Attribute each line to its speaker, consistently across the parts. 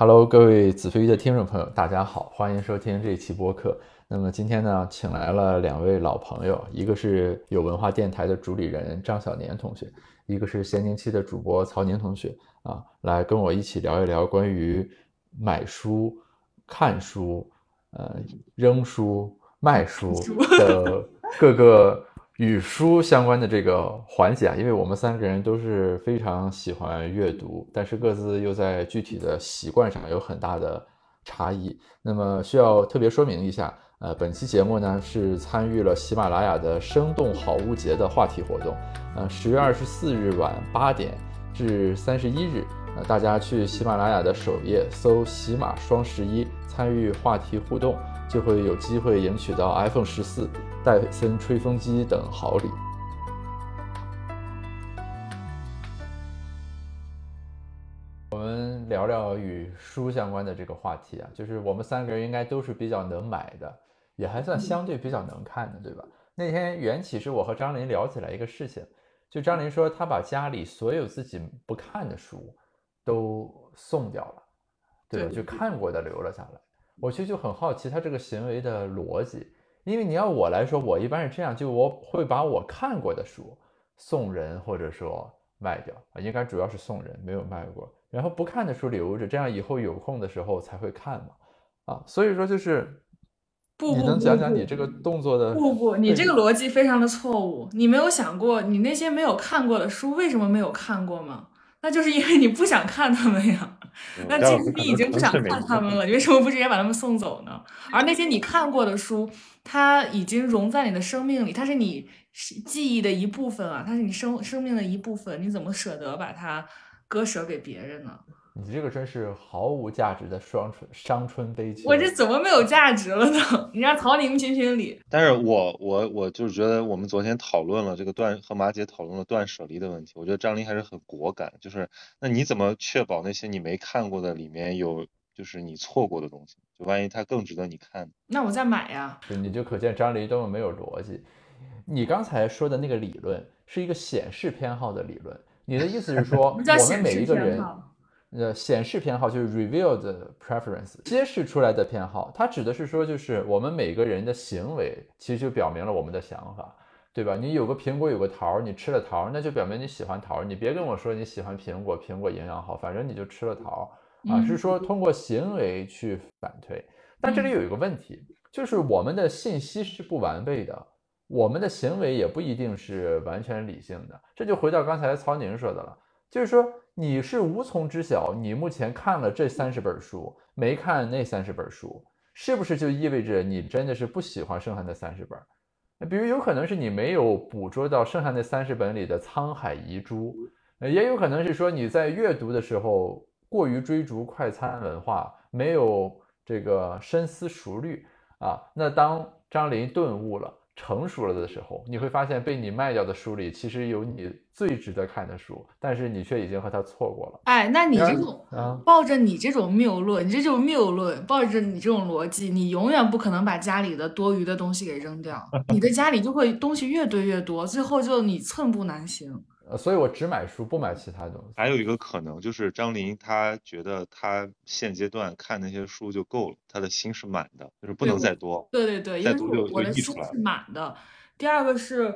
Speaker 1: Hello，各位子非鱼的听众朋友，大家好，欢迎收听这一期播客。那么今天呢，请来了两位老朋友，一个是有文化电台的主理人张小年同学，一个是闲宁期的主播曹宁同学啊，来跟我一起聊一聊关于买书、看书、呃扔书、卖书的各个。与书相关的这个环节啊，因为我们三个人都是非常喜欢阅读，但是各自又在具体的习惯上有很大的差异。那么需要特别说明一下，呃，本期节目呢是参与了喜马拉雅的生动好物节的话题活动，呃，十月二十四日晚八点至三十一日，呃，大家去喜马拉雅的首页搜“喜马双十一”，参与话题互动，就会有机会赢取到 iPhone 十四。戴森吹风机等好礼。我们聊聊与书相关的这个话题啊，就是我们三个人应该都是比较能买的，也还算相对比较能看的，对吧？那天缘起是我和张林聊起来一个事情，就张林说他把家里所有自己不看的书都送掉了，对吧？就看过的留了下来。我其实就很好奇他这个行为的逻辑。因为你要我来说，我一般是这样，就我会把我看过的书送人，或者说卖掉啊，应该主要是送人，没有卖过。然后不看的书留着，这样以后有空的时候才会看嘛。啊，所以说就是，
Speaker 2: 不
Speaker 1: 你能讲讲你这个动作的？
Speaker 2: 不不，你这个逻辑非常的错误。你没有想过，你那些没有看过的书为什么没有看过吗？那就是因为你不想看他们呀。那其实你已经不想看他们了，你为什么不直接把他们送走呢？而那些你看过的书。它已经融在你的生命里，它是你记忆的一部分啊，它是你生生命的一部分，你怎么舍得把它割舍给别人呢？
Speaker 1: 你这个真是毫无价值的双春伤春悲秋。
Speaker 2: 我这怎么没有价值了呢？你让曹宁评评理。
Speaker 3: 但是我我我就是觉得，我们昨天讨论了这个断和马姐讨论了断舍离的问题，我觉得张琳还是很果敢。就是那你怎么确保那些你没看过的里面有？就是你错过的东西，就万一它更值得你看，
Speaker 2: 那我再买呀。
Speaker 1: 你就可见张黎多么没有逻辑。你刚才说的那个理论是一个显示偏好的理论，你的意思是说，我们每一个人，呃，显示偏好就是 revealed preference，揭示出来的偏好，它指的是说，就是我们每个人的行为其实就表明了我们的想法，对吧？你有个苹果，有个桃，你吃了桃，那就表明你喜欢桃。你别跟我说你喜欢苹果，苹果营养好，反正你就吃了桃。啊，是说通过行为去反推，但这里有一个问题，就是我们的信息是不完备的，我们的行为也不一定是完全理性的。这就回到刚才曹宁说的了，就是说你是无从知晓，你目前看了这三十本书，没看那三十本书，是不是就意味着你真的是不喜欢剩下那三十本？那比如有可能是你没有捕捉到剩下那三十本里的沧海遗珠，也有可能是说你在阅读的时候。过于追逐快餐文化，没有这个深思熟虑啊。那当张林顿悟了、成熟了的时候，你会发现被你卖掉的书里其实有你最值得看的书，但是你却已经和他错过了。
Speaker 2: 哎，那你这种抱着你这种谬论，你这就是谬论，抱着你这种逻辑，你永远不可能把家里的多余的东西给扔掉，你的家里就会东西越堆越多，最后就你寸步难行。
Speaker 1: 呃，所以我只买书，不买其他东西。
Speaker 3: 还有一个可能就是张琳，他觉得他现阶段看那些书就够了，他的心是满的，就是不能再多。
Speaker 2: 对对对，
Speaker 3: 再多就
Speaker 2: 我的书是满的。第二个是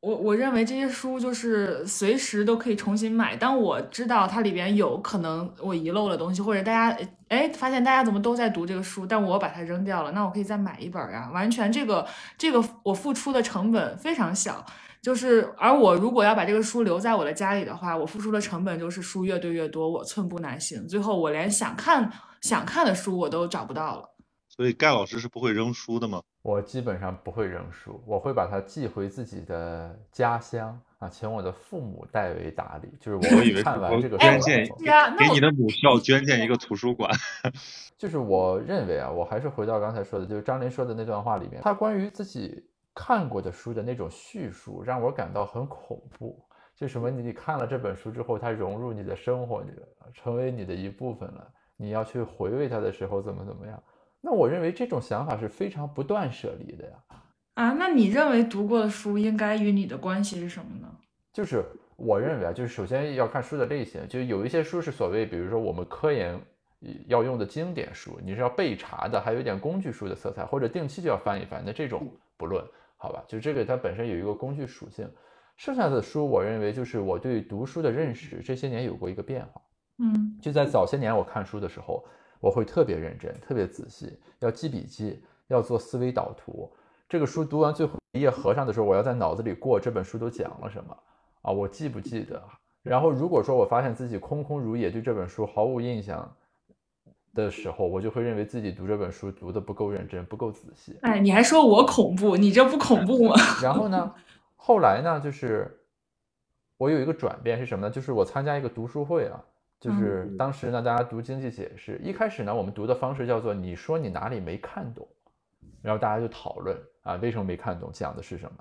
Speaker 2: 我我认为这些书就是随时都可以重新买，当我知道它里边有可能我遗漏的东西，或者大家哎发现大家怎么都在读这个书，但我把它扔掉了，那我可以再买一本呀。完全这个这个我付出的成本非常小。就是，而我如果要把这个书留在我的家里的话，我付出的成本就是书越堆越多，我寸步难行，最后我连想看想看的书我都找不到了。
Speaker 3: 所以盖老师是不会扔书的吗？
Speaker 1: 我基本上不会扔书，我会把它寄回自己的家乡啊，请我的父母代为打理。就是
Speaker 3: 我 以为
Speaker 1: 看完这个
Speaker 3: 捐献，给你的母校捐建一个图书馆。
Speaker 1: 就是我认为啊，我还是回到刚才说的，就是张林说的那段话里面，他关于自己。看过的书的那种叙述让我感到很恐怖，就什么你看了这本书之后，它融入你的生活里了，成为你的一部分了。你要去回味它的时候怎么怎么样？那我认为这种想法是非常不断舍离的呀。
Speaker 2: 啊，那你认为读过的书应该与你的关系是什么呢？
Speaker 1: 就是我认为啊，就是首先要看书的类型，就有一些书是所谓，比如说我们科研要用的经典书，你是要备查的，还有一点工具书的色彩，或者定期就要翻一翻，那这种不论，好吧？就这个它本身有一个工具属性。剩下的书，我认为就是我对读书的认识这些年有过一个变化。
Speaker 2: 嗯，
Speaker 1: 就在早些年我看书的时候，我会特别认真、特别仔细，要记笔记，要做思维导图。这个书读完最后一页合上的时候，我要在脑子里过这本书都讲了什么啊？我记不记得？然后如果说我发现自己空空如也，对这本书毫无印象的时候，我就会认为自己读这本书读的不够认真、不够仔细。
Speaker 2: 哎，你还说我恐怖？你这不恐怖吗？
Speaker 1: 然后呢？后来呢，就是我有一个转变是什么呢？就是我参加一个读书会啊，就是当时呢，大家读经济解释，一开始呢，我们读的方式叫做你说你哪里没看懂，然后大家就讨论啊，为什么没看懂，讲的是什么？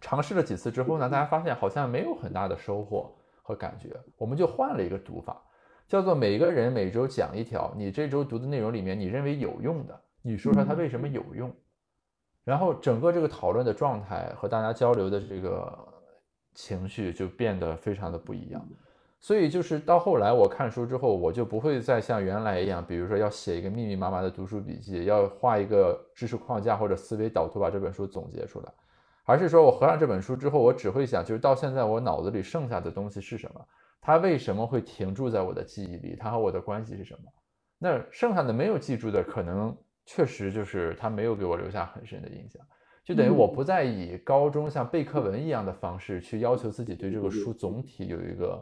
Speaker 1: 尝试了几次之后呢，大家发现好像没有很大的收获和感觉，我们就换了一个读法，叫做每个人每周讲一条你这周读的内容里面你认为有用的，你说说它为什么有用。然后整个这个讨论的状态和大家交流的这个情绪就变得非常的不一样，所以就是到后来我看书之后，我就不会再像原来一样，比如说要写一个密密麻麻的读书笔记，要画一个知识框架或者思维导图把这本书总结出来，而是说我合上这本书之后，我只会想，就是到现在我脑子里剩下的东西是什么，它为什么会停住在我的记忆里，他和我的关系是什么？那剩下的没有记住的可能。确实就是他没有给我留下很深的印象，就等于我不再以高中像背课文一样的方式去要求自己对这个书总体有一个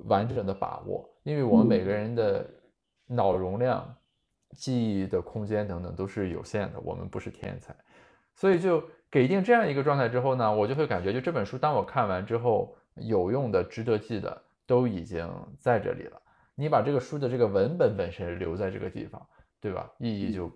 Speaker 1: 完整的把握，因为我们每个人的脑容量、记忆的空间等等都是有限的，我们不是天才，所以就给定这样一个状态之后呢，我就会感觉就这本书当我看完之后，有用的、值得记的都已经在这里了。你把这个书的这个文本本身留在这个地方。对吧？意义就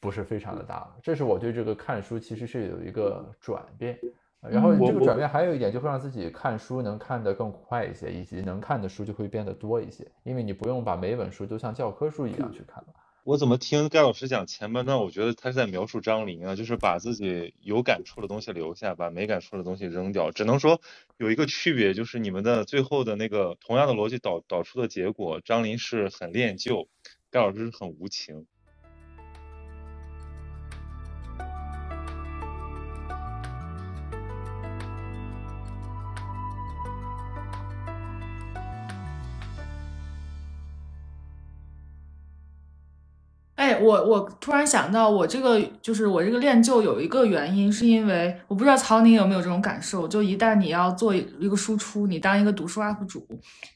Speaker 1: 不是非常的大了。这是我对这个看书其实是有一个转变，然后这个转变还有一点就会让自己看书能看得更快一些，以及能看的书就会变得多一些，因为你不用把每本书都像教科书一样去看了。
Speaker 3: 我怎么听盖老师讲前半段，我觉得他是在描述张琳啊，就是把自己有感触的东西留下，把没感触的东西扔掉。只能说有一个区别，就是你们的最后的那个同样的逻辑导导出的结果，张琳是很恋旧。盖老师是很无情。
Speaker 2: 我我突然想到，我这个就是我这个练就有一个原因，是因为我不知道曹宁有没有这种感受，就一旦你要做一个输出，你当一个读书 UP 主，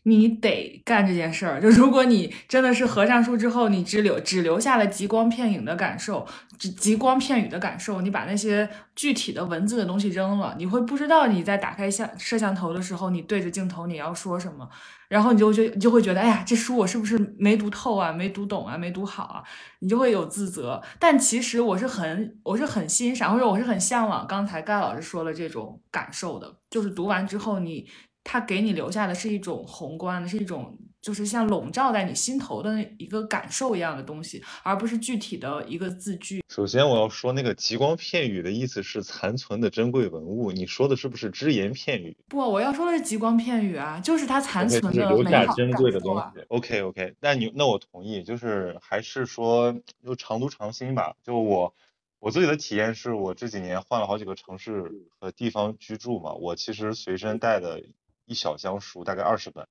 Speaker 2: 你得干这件事儿。就如果你真的是合上书之后，你只留只留下了极光片影的感受，极极光片语的感受，你把那些具体的文字的东西扔了，你会不知道你在打开相摄像头的时候，你对着镜头你要说什么。然后你就觉你就会觉得，哎呀，这书我是不是没读透啊，没读懂啊，没读好啊？你就会有自责。但其实我是很，我是很欣赏，或者我是很向往刚才盖老师说的这种感受的，就是读完之后，你他给你留下的是一种宏观的，是一种。就是像笼罩在你心头的那一个感受一样的东西，而不是具体的一个字句。
Speaker 3: 首先，我要说那个极光片语的意思是残存的珍贵文物，你说的是不是只言片语？
Speaker 2: 不，我要说的是极光片语啊，就是它残存的
Speaker 3: 留下珍贵的东西。OK OK，那你那我同意，就是还是说就常读常新吧。就我我自己的体验是，我这几年换了好几个城市和地方居住嘛，我其实随身带的一小箱书，大概二十本。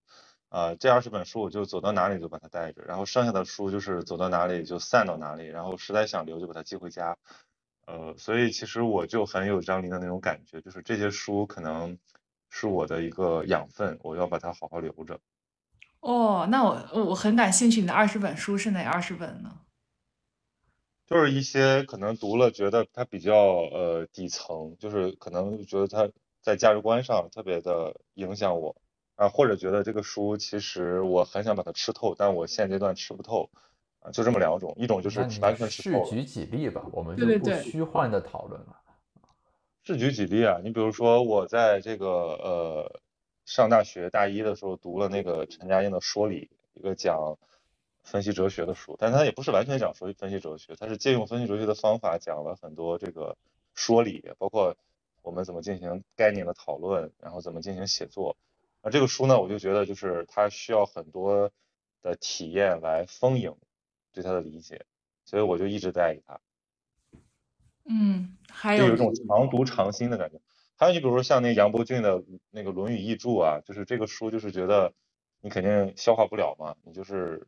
Speaker 3: 呃，这二十本书我就走到哪里就把它带着，然后剩下的书就是走到哪里就散到哪里，然后实在想留就把它寄回家。呃，所以其实我就很有张琳的那种感觉，就是这些书可能是我的一个养分，我要把它好好留着。
Speaker 2: 哦，那我我很感兴趣，你的二十本书是哪二十本呢？
Speaker 3: 就是一些可能读了觉得它比较呃底层，就是可能觉得它在价值观上特别的影响我。啊，或者觉得这个书其实我很想把它吃透，但我现阶段吃不透，啊，就这么两种，一种就是完全吃透。
Speaker 1: 是举几例吧，我们就不虚幻的讨论了。
Speaker 3: 是举几例啊？你比如说我在这个呃上大学大一的时候读了那个陈嘉映的《说理》，一个讲分析哲学的书，但它也不是完全讲说分析哲学，它是借用分析哲学的方法讲了很多这个说理，包括我们怎么进行概念的讨论，然后怎么进行写作。那这个书呢，我就觉得就是它需要很多的体验来丰盈对它的理解，所以我就一直在意它。
Speaker 2: 嗯，还
Speaker 3: 有有一种常读常新的感觉。还有你比如说像那杨伯峻的那个《论语译注》啊，就是这个书就是觉得你肯定消化不了嘛，你就是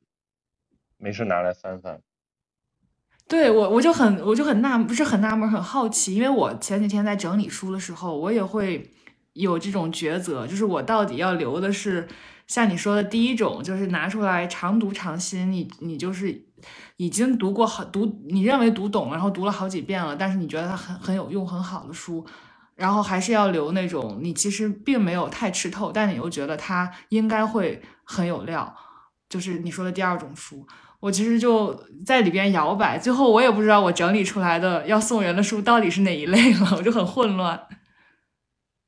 Speaker 3: 没事拿来翻翻。
Speaker 2: 对我我就很我就很纳不是很纳闷很好奇，因为我前几天在整理书的时候，我也会有这种抉择，就是我到底要留的是像你说的第一种，就是拿出来常读常新，你你就是已经读过好读，你认为读懂，然后读了好几遍了，但是你觉得它很很有用很好的书，然后还是要留那种你其实并没有太吃透，但你又觉得它应该会很有料，就是你说的第二种书。我其实就在里边摇摆，最后我也不知道我整理出来的要送人的书到底是哪一类了，我就很混乱。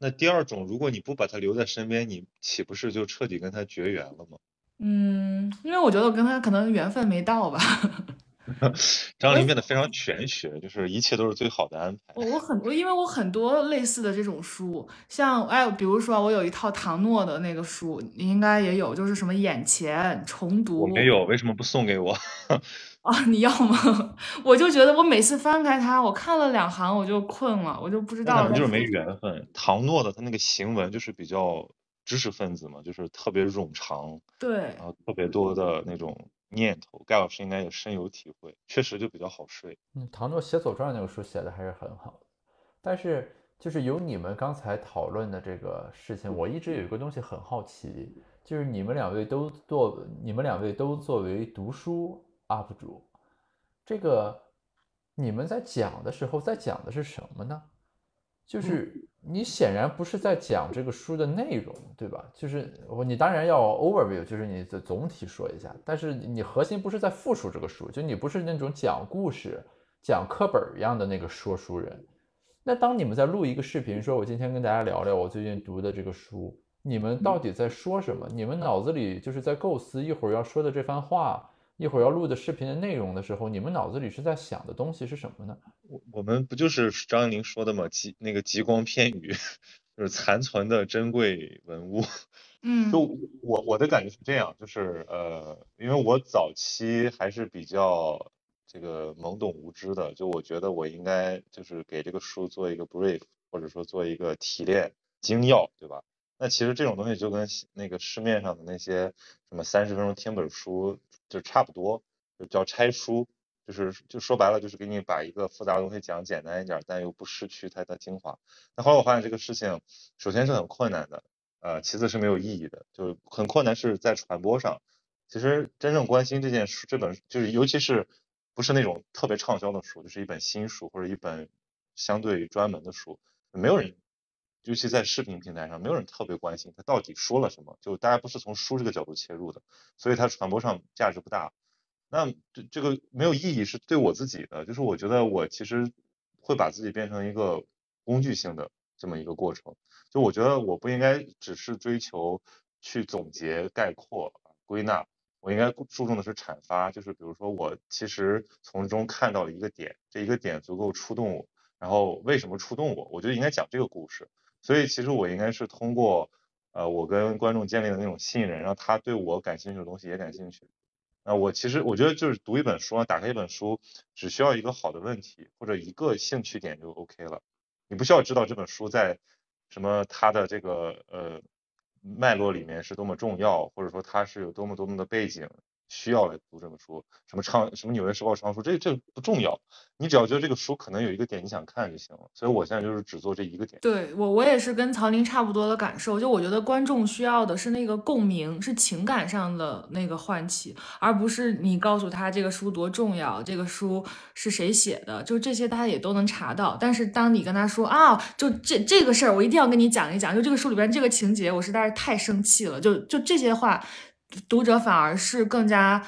Speaker 3: 那第二种，如果你不把他留在身边，你岂不是就彻底跟他绝缘了吗？
Speaker 2: 嗯，因为我觉得我跟他可能缘分没到吧。
Speaker 3: 张琳变得非常玄学，就是一切都是最好的安排。
Speaker 2: 我我很多，因为我很多类似的这种书，像哎，比如说我有一套唐诺的那个书，你应该也有，就是什么眼前重读。
Speaker 3: 我没有，为什么不送给我？
Speaker 2: 啊，你要吗？我就觉得我每次翻开它，我看了两行我就困了，我就不知道。
Speaker 3: 就是没缘分。唐诺的他那个行文就是比较知识分子嘛，就是特别冗长，
Speaker 2: 对，
Speaker 3: 然后特别多的那种。念头，盖老师应该也深有体会，确实就比较好睡。
Speaker 1: 嗯，唐诺写《左传》那个书写的还是很好的，但是就是有你们刚才讨论的这个事情，我一直有一个东西很好奇，就是你们两位都做，你们两位都作为读书 UP 主，这个你们在讲的时候在讲的是什么呢？就是你显然不是在讲这个书的内容，对吧？就是我你当然要 overview，就是你的总体说一下，但是你核心不是在复述这个书，就你不是那种讲故事、讲课本一样的那个说书人。那当你们在录一个视频，说我今天跟大家聊聊我最近读的这个书，你们到底在说什么？你们脑子里就是在构思一会儿要说的这番话。一会儿要录的视频的内容的时候，你们脑子里是在想的东西是什么呢？
Speaker 3: 我我们不就是张宁说的吗？极那个极光片语，就是残存的珍贵文物。
Speaker 2: 嗯，
Speaker 3: 就我我的感觉是这样，就是呃，因为我早期还是比较这个懵懂无知的，就我觉得我应该就是给这个书做一个 brief，或者说做一个提炼精要，对吧？那其实这种东西就跟那个市面上的那些什么三十分钟听本书就差不多，就叫拆书，就是就说白了就是给你把一个复杂的东西讲简单一点，但又不失去它的精华。那后来我发现这个事情，首先是很困难的，呃，其次是没有意义的，就是很困难是在传播上。其实真正关心这件书，这本就是尤其是不是那种特别畅销的书，就是一本新书或者一本相对专门的书，没有人。尤其在视频平台上，没有人特别关心他到底说了什么，就大家不是从书这个角度切入的，所以它传播上价值不大。那这这个没有意义是对我自己的，就是我觉得我其实会把自己变成一个工具性的这么一个过程。就我觉得我不应该只是追求去总结、概括、归纳，我应该注重的是阐发。就是比如说我其实从中看到了一个点，这一个点足够触动我，然后为什么触动我？我觉得应该讲这个故事。所以其实我应该是通过，呃，我跟观众建立的那种信任，让他对我感兴趣的东西也感兴趣。那我其实我觉得就是读一本书，打开一本书，只需要一个好的问题或者一个兴趣点就 OK 了。你不需要知道这本书在什么它的这个呃脉络里面是多么重要，或者说它是有多么多么的背景。需要来读这本书，什么畅什么纽约时报畅书，这这不重要，你只要觉得这个书可能有一个点你想看就行了。所以我现在就是只做这一个点。
Speaker 2: 对我我也是跟曹林差不多的感受，就我觉得观众需要的是那个共鸣，是情感上的那个唤起，而不是你告诉他这个书多重要，这个书是谁写的，就这些大家也都能查到。但是当你跟他说啊，就这这个事儿，我一定要跟你讲一讲，就这个书里边这个情节，我实在是太生气了，就就这些话。读者反而是更加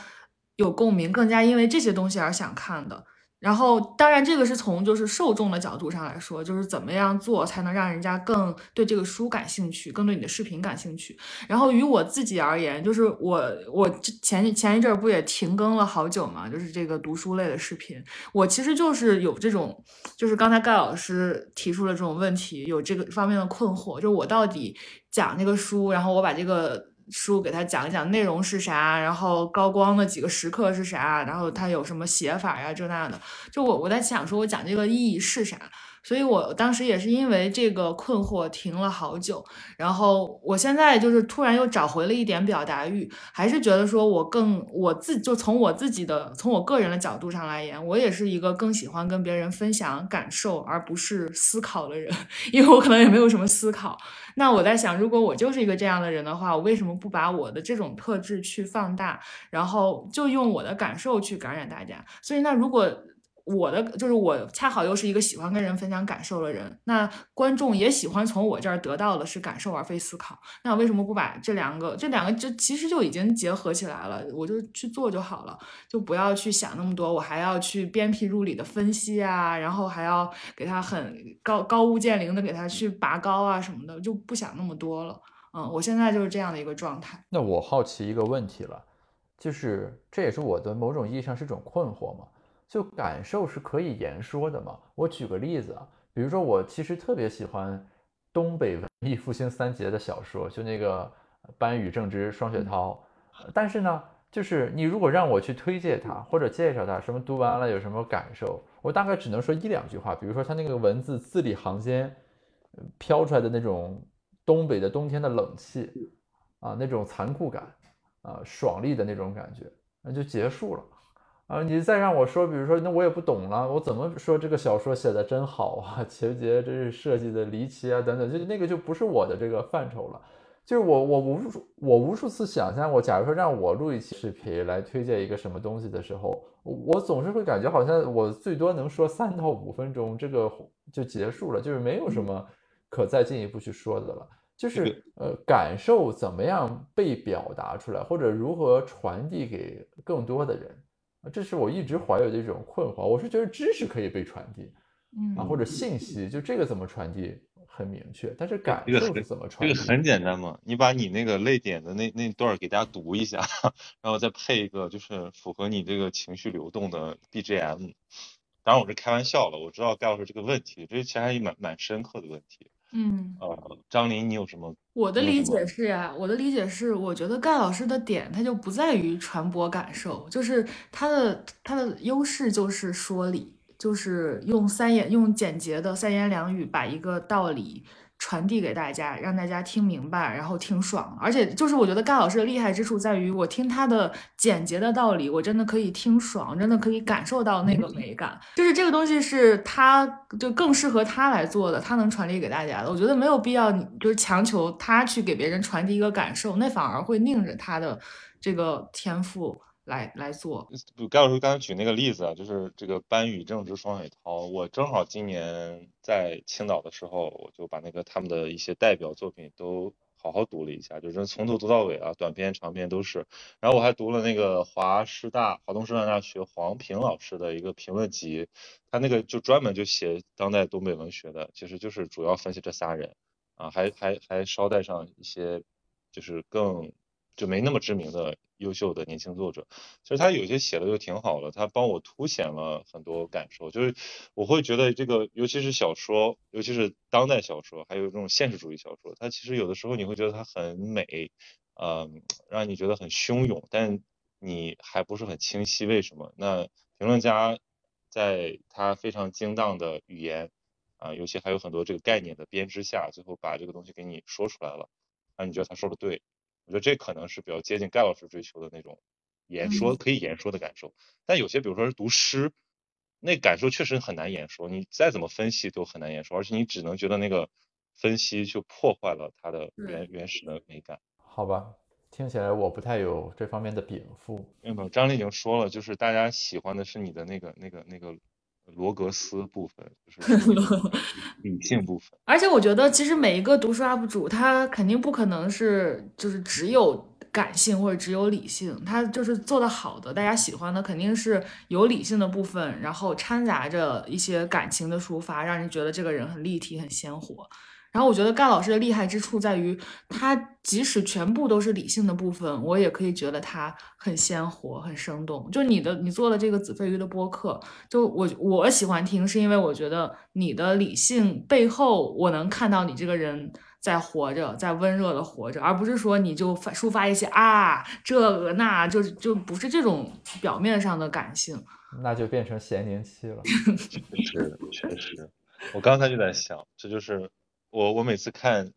Speaker 2: 有共鸣，更加因为这些东西而想看的。然后，当然这个是从就是受众的角度上来说，就是怎么样做才能让人家更对这个书感兴趣，更对你的视频感兴趣。然后，于我自己而言，就是我我前前一阵儿不也停更了好久嘛，就是这个读书类的视频，我其实就是有这种，就是刚才盖老师提出了这种问题，有这个方面的困惑，就是我到底讲这个书，然后我把这个。书给他讲一讲内容是啥，然后高光的几个时刻是啥，然后他有什么写法呀，这那的。就我我在想，说我讲这个意义是啥。所以我当时也是因为这个困惑停了好久，然后我现在就是突然又找回了一点表达欲，还是觉得说我更我自就从我自己的从我个人的角度上来言，我也是一个更喜欢跟别人分享感受而不是思考的人，因为我可能也没有什么思考。那我在想，如果我就是一个这样的人的话，我为什么不把我的这种特质去放大，然后就用我的感受去感染大家？所以那如果。我的就是我恰好又是一个喜欢跟人分享感受的人，那观众也喜欢从我这儿得到的是感受而非思考。那为什么不把这两个这两个就其实就已经结合起来了？我就去做就好了，就不要去想那么多，我还要去鞭辟入里的分析啊，然后还要给他很高高屋建瓴的给他去拔高啊什么的，就不想那么多了。嗯，我现在就是这样的一个状态。
Speaker 1: 那我好奇一个问题了，就是这也是我的某种意义上是种困惑嘛？就感受是可以言说的嘛？我举个例子啊，比如说我其实特别喜欢东北文艺复兴三杰的小说，就那个班宇、正直、双雪涛。但是呢，就是你如果让我去推荐他或者介绍他，什么读完了有什么感受，我大概只能说一两句话。比如说他那个文字字里行间飘出来的那种东北的冬天的冷气啊，那种残酷感啊，爽利的那种感觉，那就结束了。啊，你再让我说，比如说，那我也不懂了，我怎么说这个小说写的真好啊，情节真是设计的离奇啊，等等，就那个就不是我的这个范畴了。就是我我无数我无数次想象过，假如说让我录一期视频来推荐一个什么东西的时候，我总是会感觉好像我最多能说三到五分钟，这个就结束了，就是没有什么可再进一步去说的了。就是呃，感受怎么样被表达出来，或者如何传递给更多的人。这是我一直怀有的一种困惑。我是觉得知识可以被传递，
Speaker 2: 嗯
Speaker 1: 啊，或者信息，就这个怎么传递很明确，但是感受是怎么传
Speaker 3: 递？这个很简单嘛，你把你那个泪点的那那段给大家读一下，然后再配一个就是符合你这个情绪流动的 BGM。当然我是开玩笑了，我知道盖老师这个问题，这其实还蛮蛮深刻的问题。
Speaker 2: 嗯，
Speaker 3: 呃，张琳，你有什么？
Speaker 2: 我的理解是呀，我的理解是，我觉得盖老师的点他就不在于传播感受，就是他的他的优势就是说理，就是用三言用简洁的三言两语把一个道理。传递给大家，让大家听明白，然后听爽。而且就是我觉得盖老师的厉害之处在于，我听他的简洁的道理，我真的可以听爽，真的可以感受到那个美感。就是这个东西是他就更适合他来做的，他能传递给大家的。我觉得没有必要，你就是强求他去给别人传递一个感受，那反而会拧着他的这个天赋。来来做，
Speaker 3: 盖老师刚才举那个例子啊，就是这个班宇、正直、双雪涛。我正好今年在青岛的时候，我就把那个他们的一些代表作品都好好读了一下，就是从头读到尾啊，短篇、长篇都是。然后我还读了那个华师大、华东师范大学黄平老师的一个评论集，他那个就专门就写当代东北文学的，其实就是主要分析这仨人啊，还还还捎带上一些就是更就没那么知名的。优秀的年轻作者，其实他有些写的就挺好的，他帮我凸显了很多感受。就是我会觉得这个，尤其是小说，尤其是当代小说，还有这种现实主义小说，它其实有的时候你会觉得它很美，嗯，让你觉得很汹涌，但你还不是很清晰为什么。那评论家在他非常精当的语言啊，尤其还有很多这个概念的编织下，最后把这个东西给你说出来了，啊，你觉得他说的对。我觉得这可能是比较接近盖老师追求的那种言说可以言说的感受，但有些比如说是读诗，那感受确实很难言说，你再怎么分析都很难言说，而且你只能觉得那个分析就破坏了它的原原始的美感。
Speaker 1: 好吧，听起来我不太有这方面的禀赋。
Speaker 3: 没有，张丽已经说了，就是大家喜欢的是你的那个那个那个。罗格斯部分就是 理性部分，
Speaker 2: 而且我觉得其实每一个读书 UP 主他肯定不可能是就是只有感性或者只有理性，他就是做的好的，大家喜欢的肯定是有理性的部分，然后掺杂着一些感情的抒发，让人觉得这个人很立体、很鲜活。然后我觉得盖老师的厉害之处在于，他即使全部都是理性的部分，我也可以觉得他很鲜活、很生动。就你的，你做的这个子非鱼的播客，就我我喜欢听，是因为我觉得你的理性背后，我能看到你这个人。在活着，在温热的活着，而不是说你就发抒发一些啊这个那就就不是这种表面上的感性，
Speaker 1: 那就变成咸宁期了。
Speaker 3: 确实，确实，我刚才就在想，这就是我我每次看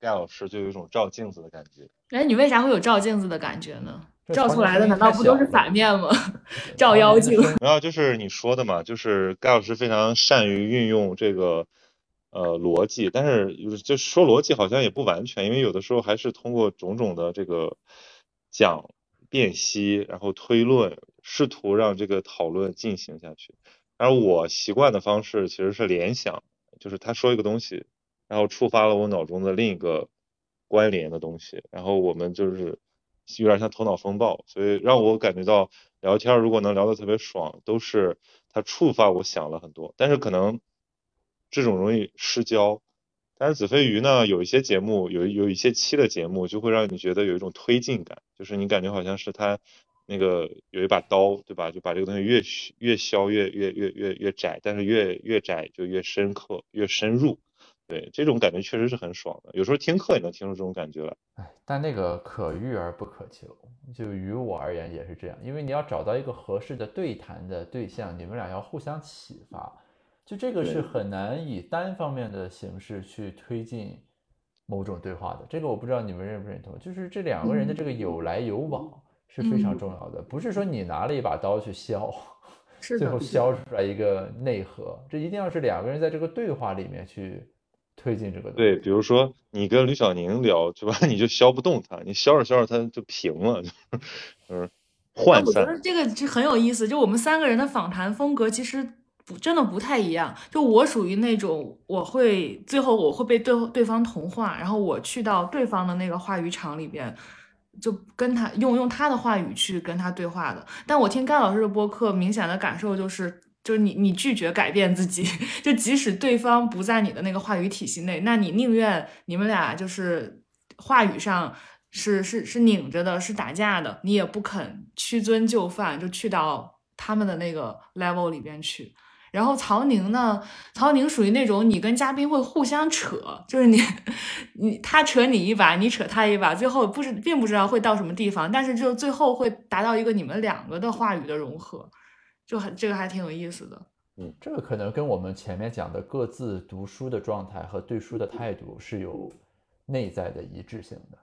Speaker 3: 盖老师就有一种照镜子的感觉。
Speaker 2: 哎，你为啥会有照镜子的感觉呢？照出来的难道不都是反面吗？照妖镜。
Speaker 3: 然后就是你说的嘛，就是盖老师非常善于运用这个。呃，逻辑，但是就说逻辑好像也不完全，因为有的时候还是通过种种的这个讲辨析，然后推论，试图让这个讨论进行下去。而我习惯的方式其实是联想，就是他说一个东西，然后触发了我脑中的另一个关联的东西，然后我们就是有点像头脑风暴，所以让我感觉到聊天如果能聊得特别爽，都是他触发我想了很多，但是可能。这种容易失焦，但是子非鱼呢，有一些节目，有有一些期的节目，就会让你觉得有一种推进感，就是你感觉好像是他那个有一把刀，对吧？就把这个东西越越削越越越越越窄，但是越越窄就越深刻，越深入。对，这种感觉确实是很爽的。有时候听课也能听出这种感觉来。
Speaker 1: 哎，但那个可遇而不可求，就于我而言也是这样，因为你要找到一个合适的对谈的对象，你们俩要互相启发。就这个是很难以单方面的形式去推进某种对话的，这个我不知道你们认不认同。就是这两个人的这个有来有往是非常重要的，不是说你拿了一把刀去削，最后削出来一个内核，这一定要是两个人在这个对话里面去推进这个。
Speaker 3: 对，比如说你跟吕小宁聊，对吧？你就削不动他，你削着削着他就平了，就是涣散。我
Speaker 2: 觉得这个就很有意思，就我们三个人的访谈风格其实不。真的不太一样，就我属于那种，我会最后我会被对对方同化，然后我去到对方的那个话语场里边，就跟他用用他的话语去跟他对话的。但我听盖老师的播客，明显的感受就是，就是你你拒绝改变自己，就即使对方不在你的那个话语体系内，那你宁愿你们俩就是话语上是是是拧着的，是打架的，你也不肯屈尊就范，就去到他们的那个 level 里边去。然后曹宁呢？曹宁属于那种你跟嘉宾会互相扯，就是你你他扯你一把，你扯他一把，最后不知并不知道会到什么地方，但是就最后会达到一个你们两个的话语的融合，就很这个还挺有意思的。
Speaker 1: 嗯，这个可能跟我们前面讲的各自读书的状态和对书的态度是有内在的一致性的。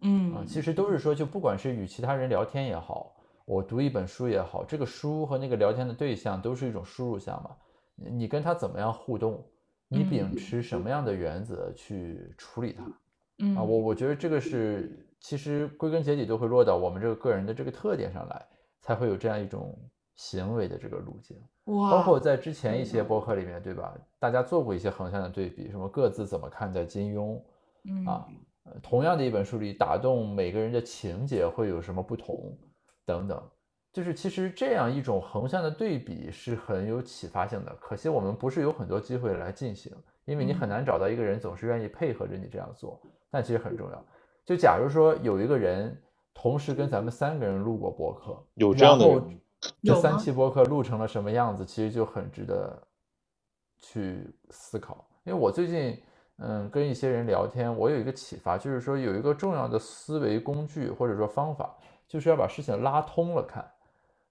Speaker 2: 嗯
Speaker 1: 啊，其实都是说，就不管是与其他人聊天也好。我读一本书也好，这个书和那个聊天的对象都是一种输入项嘛。你跟他怎么样互动？你秉持什么样的原则去处理它？
Speaker 2: 嗯
Speaker 1: 啊，我我觉得这个是其实归根结底都会落到我们这个个人的这个特点上来，才会有这样一种行为的这个路径。
Speaker 2: 哇！
Speaker 1: 包括在之前一些博客里面，对吧？大家做过一些横向的对比，什么各自怎么看待金庸？
Speaker 2: 嗯
Speaker 1: 啊，同样的一本书里打动每个人的情节会有什么不同？等等，就是其实这样一种横向的对比是很有启发性的。可惜我们不是有很多机会来进行，因为你很难找到一个人总是愿意配合着你这样做。但其实很重要。就假如说有一个人同时跟咱们三个人录过播客，
Speaker 3: 有这样的
Speaker 1: 人，这三期播客录成了什么样子，其实就很值得去思考。因为我最近嗯跟一些人聊天，我有一个启发，就是说有一个重要的思维工具或者说方法。就是要把事情拉通了看，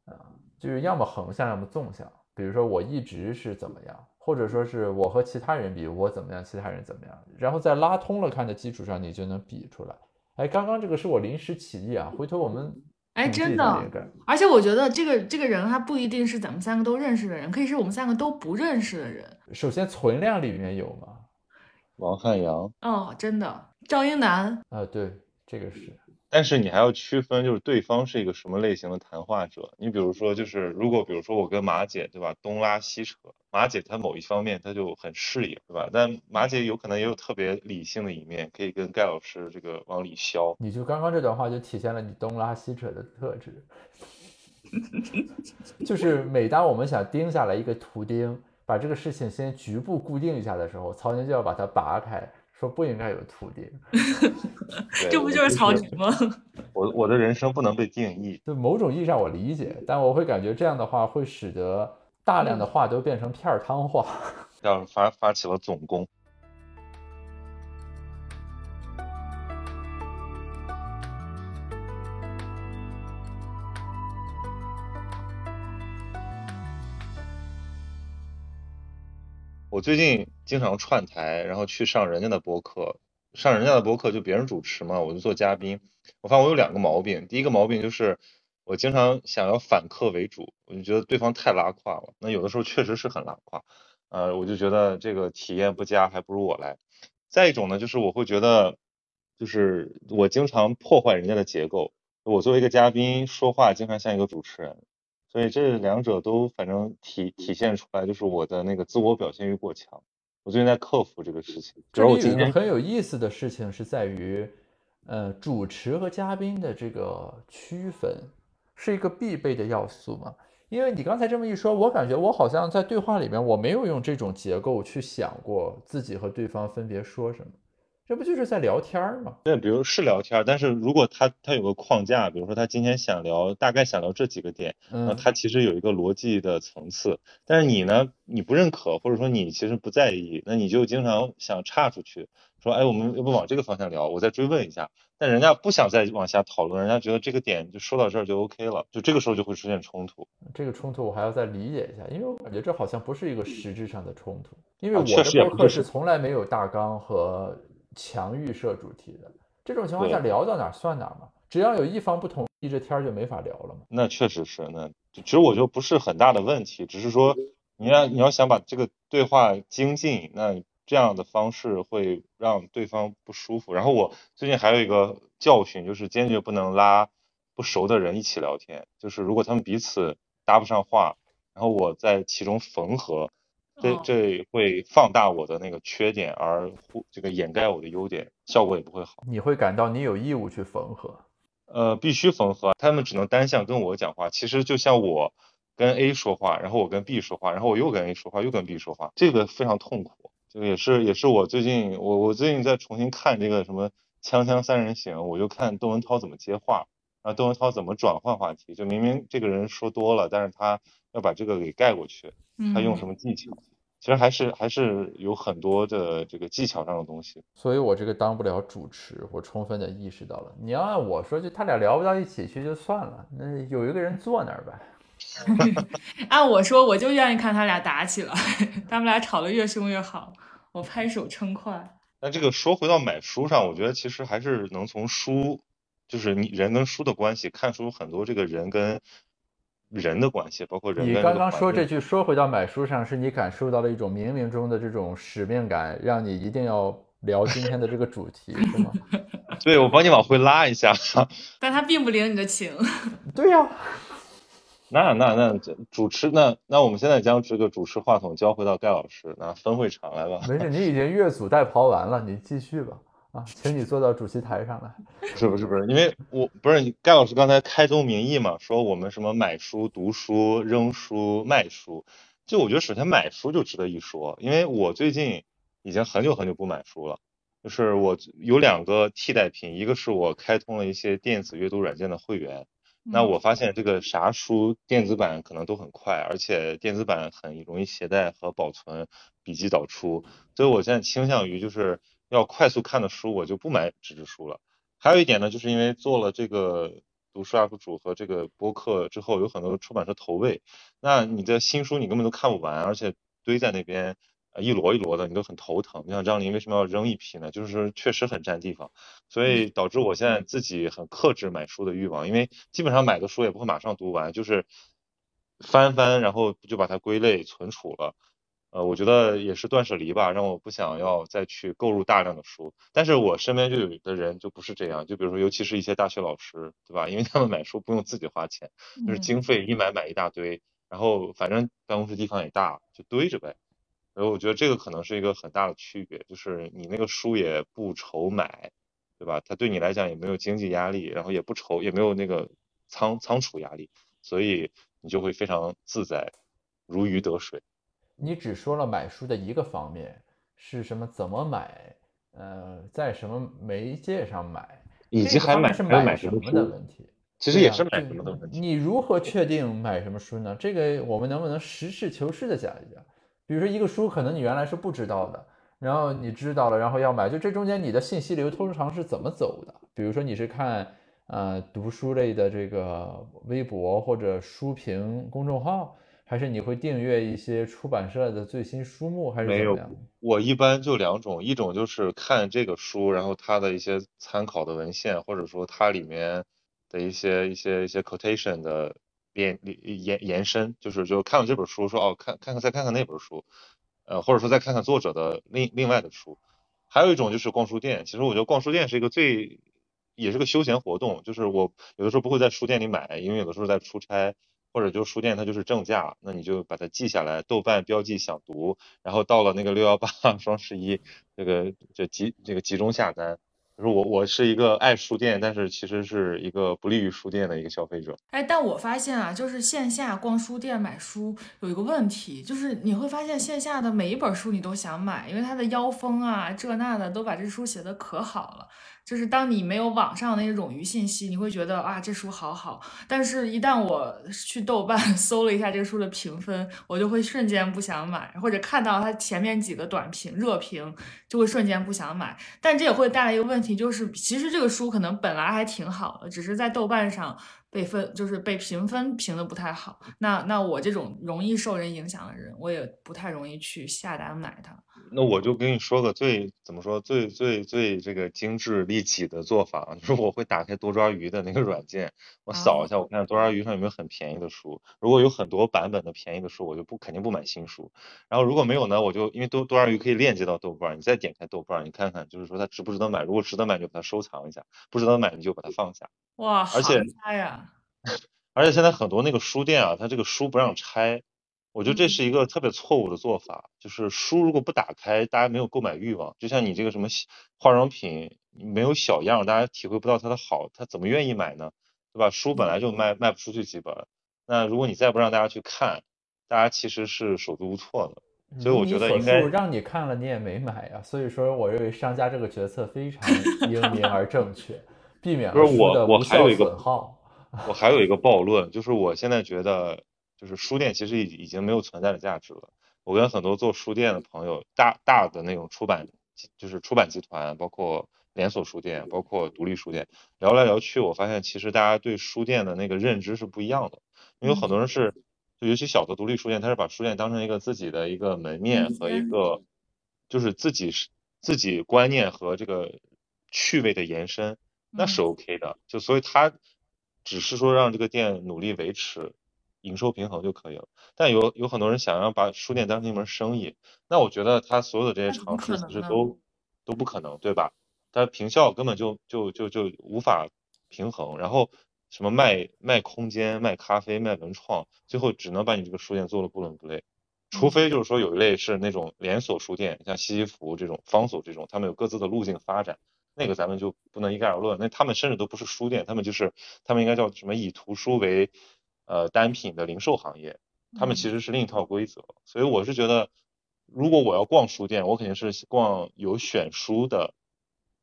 Speaker 1: 啊，就是要么横向，要么纵向。比如说我一直是怎么样，或者说是我和其他人比我怎么样，其他人怎么样，然后在拉通了看的基础上，你就能比出来。哎，刚刚这个是我临时起意啊，回头我们
Speaker 2: 哎真的，而且我觉得这个这个人他不一定是咱们三个都认识的人，可以是我们三个都不认识的人。
Speaker 1: 首先存量里面有吗？
Speaker 3: 王汉阳
Speaker 2: 哦，真的，赵英男
Speaker 1: 啊，对，这个是。
Speaker 3: 但是你还要区分，就是对方是一个什么类型的谈话者。你比如说，就是如果比如说我跟马姐，对吧，东拉西扯，马姐她某一方面她就很适应，对吧？但马姐有可能也有特别理性的一面，可以跟盖老师这个往里削。
Speaker 1: 你就刚刚这段话就体现了你东拉西扯的特质，就是每当我们想钉下来一个图钉，把这个事情先局部固定一下的时候，曹宁就要把它拔开。说不应该有徒弟，
Speaker 2: 这不就是曹植吗？
Speaker 3: 我我的人生不能被定义，
Speaker 1: 就某种意义上我理解，但我会感觉这样的话会使得大量的话都变成片儿汤话，
Speaker 3: 要发发起了总攻。我最近经常串台，然后去上人家的播客，上人家的播客就别人主持嘛，我就做嘉宾。我发现我有两个毛病，第一个毛病就是我经常想要反客为主，我就觉得对方太拉胯了。那有的时候确实是很拉胯，呃，我就觉得这个体验不佳，还不如我来。再一种呢，就是我会觉得，就是我经常破坏人家的结构。我作为一个嘉宾说话，经常像一个主持人，所以这两者都反正体体现出来，就是我的那个自我表现欲过强。我最近在克服这个事情。
Speaker 1: 这里有一个很有意思的事情是在于，呃，主持和嘉宾的这个区分是一个必备的要素嘛？因为你刚才这么一说，我感觉我好像在对话里面我没有用这种结构去想过自己和对方分别说什么。这不就是在聊天儿吗？
Speaker 3: 对，比如是聊天儿，但是如果他他有个框架，比如说他今天想聊，大概想聊这几个点，那他其实有一个逻辑的层次。但是你呢，你不认可，或者说你其实不在意，那你就经常想岔出去，说，哎，我们要不往这个方向聊，我再追问一下。但人家不想再往下讨论，人家觉得这个点就说到这儿就 OK 了，就这个时候就会出现冲突。
Speaker 1: 这个冲突我还要再理解一下，因为我感觉这好像不是一个实质上的冲突，因为我的博客是从来没有大纲和。强预设主题的这种情况下，聊到哪算哪嘛。只要有一方不同意，这天儿就没法聊了嘛。
Speaker 3: 那确实是，那其实我觉得不是很大的问题，只是说你要你要想把这个对话精进，那这样的方式会让对方不舒服。然后我最近还有一个教训，就是坚决不能拉不熟的人一起聊天，就是如果他们彼此搭不上话，然后我在其中缝合。这这会放大我的那个缺点，而这个掩盖我的优点，效果也不会好。
Speaker 1: 你会感到你有义务去缝合，
Speaker 3: 呃，必须缝合。他们只能单向跟我讲话。其实就像我跟 A 说话，然后我跟 B 说话，然后我又跟 A 说话，又跟 B 说话，这个非常痛苦。这个也是也是我最近我我最近在重新看这个什么锵锵三人行，我就看窦文涛怎么接话，然后窦文涛怎么转换话题。就明明这个人说多了，但是他。要把这个给盖过去，他用什么技巧？其实还是还是有很多的这个技巧上的东西。
Speaker 1: 所以我这个当不了主持，我充分的意识到了。你要按我说，就他俩聊不到一起去就算了，那有一个人坐那儿呗。
Speaker 2: 按我说，我就愿意看他俩打起来，他们俩吵得越凶越好，我拍手称快。
Speaker 3: 那这个说回到买书上，我觉得其实还是能从书，就是你人跟书的关系，看出很多这个人跟。人的关系，包括人。
Speaker 1: 你刚刚说这句，说回到买书上，是你感受到了一种冥冥中的这种使命感，让你一定要聊今天的这个主题，是吗？
Speaker 3: 对，我帮你往回拉一下。
Speaker 2: 但他并不领你的情。
Speaker 1: 对呀。
Speaker 3: 那那那主持那那我们现在将这个主持话筒交回到盖老师，那分会场来吧。
Speaker 1: 没事，你已经越俎代庖完了，你继续吧。啊，请你坐到主席台上来。
Speaker 3: 不是不是不是，因为我不是你盖老师刚才开宗明义嘛，说我们什么买书、读书、扔书、卖书，就我觉得首先买书就值得一说，因为我最近已经很久很久不买书了，就是我有两个替代品，一个是我开通了一些电子阅读软件的会员，那我发现这个啥书电子版可能都很快，而且电子版很容易携带和保存，笔记导出，所以我现在倾向于就是。要快速看的书，我就不买纸质书了。还有一点呢，就是因为做了这个读书 UP 主和这个播客之后，有很多出版社投喂，那你的新书你根本都看不完，而且堆在那边一摞一摞的，你都很头疼。你像张琳为什么要扔一批呢？就是确实很占地方，所以导致我现在自己很克制买书的欲望，因为基本上买的书也不会马上读完，就是翻翻，然后就把它归类存储了。呃，我觉得也是断舍离吧，让我不想要再去购入大量的书。但是我身边就有的人就不是这样，就比如说，尤其是一些大学老师，对吧？因为他们买书不用自己花钱，就是经费一买买一大堆，然后反正办公室地方也大，就堆着呗。然后我觉得这个可能是一个很大的区别，就是你那个书也不愁买，对吧？它对你来讲也没有经济压力，然后也不愁，也没有那个仓仓储压力，所以你就会非常自在，如鱼得水。
Speaker 1: 你只说了买书的一个方面是什么？怎么买？呃，在什么媒介上买？
Speaker 3: 以及还买
Speaker 1: 是
Speaker 3: 买
Speaker 1: 什么的问题？
Speaker 3: 其实也是买什么的问题。
Speaker 1: 你如何确定买什么书呢？这个我们能不能实事求是的讲一讲？比如说一个书，可能你原来是不知道的，然后你知道了，然后要买，就这中间你的信息流通常是怎么走的？比如说你是看呃读书类的这个微博或者书评公众号。还是你会订阅一些出版社的最新书目，还是
Speaker 3: 没有？
Speaker 1: 怎么样？
Speaker 3: 我一般就两种，一种就是看这个书，然后它的一些参考的文献，或者说它里面的一些一些一些 quotation 的延延延伸，就是就看了这本书，说哦，看看看再看看那本书，呃，或者说再看看作者的另另外的书。还有一种就是逛书店，其实我觉得逛书店是一个最也是个休闲活动，就是我有的时候不会在书店里买，因为有的时候在出差。或者就书店它就是正价，那你就把它记下来，豆瓣标记想读，然后到了那个六幺八 双十一，这个就集这个集中下单。就是我我是一个爱书店，但是其实是一个不利于书店的一个消费者。
Speaker 2: 哎，但我发现啊，就是线下逛书店买书有一个问题，就是你会发现线下的每一本书你都想买，因为它的腰封啊这那的都把这书写的可好了。就是当你没有网上那些冗余信息，你会觉得啊这书好好，但是一旦我去豆瓣 搜了一下这个书的评分，我就会瞬间不想买，或者看到它前面几个短评热评，就会瞬间不想买。但这也会带来一个问题，就是其实这个书可能本来还挺好的，只是在豆瓣上被分就是被评分评的不太好。那那我这种容易受人影响的人，我也不太容易去下单买它。
Speaker 3: 那我就跟你说个最怎么说最最最这个精致利己的做法，就是我会打开多抓鱼的那个软件，我扫一下，我看多抓鱼上有没有很便宜的书。如果有很多版本的便宜的书，我就不肯定不买新书。然后如果没有呢，我就因为多多抓鱼可以链接到豆瓣，你再点开豆瓣，你看看就是说它值不值得买。如果值得买，就把它收藏一下；不值得买，你就把它放下。
Speaker 2: 哇，
Speaker 3: 而且
Speaker 2: 呀！
Speaker 3: 而且现在很多那个书店啊，它这个书不让拆。我觉得这是一个特别错误的做法，就是书如果不打开，大家没有购买欲望。就像你这个什么化妆品，没有小样，大家体会不到它的好，他怎么愿意买呢？对吧？书本来就卖卖不出去几本，那如果你再不让大家去看，大家其实是手足无措的。所以我觉得应该
Speaker 1: 让你看了你也没买呀。所以说，我认为商家这个决策非常 英明而正确，避免了书的无效损耗。
Speaker 3: 我还有一个暴论，就是我现在觉得。就是书店其实已已经没有存在的价值了。我跟很多做书店的朋友，大大的那种出版，就是出版集团，包括连锁书店，包括独立书店，聊来聊去，我发现其实大家对书店的那个认知是不一样的。因为很多人是，就尤其小的独立书店，他是把书店当成一个自己的一个门面和一个，就是自己是自己观念和这个趣味的延伸，那是 OK 的。就所以他只是说让这个店努力维持。营收平衡就可以了，但有有很多人想要把书店当成一门生意，那我觉得他所有的这些尝试其实都都不可能，对吧？他平效根本就就就就无法平衡，然后什么卖卖空间、卖咖啡、卖文创，最后只能把你这个书店做的不伦不类。除非就是说有一类是那种连锁书店，像西西弗这种、方所这种，他们有各自的路径发展，那个咱们就不能一概而论。那他们甚至都不是书店，他们就是他们应该叫什么以图书为。呃，单品的零售行业，他们其实是另一套规则，所以我是觉得，如果我要逛书店，我肯定是逛有选书的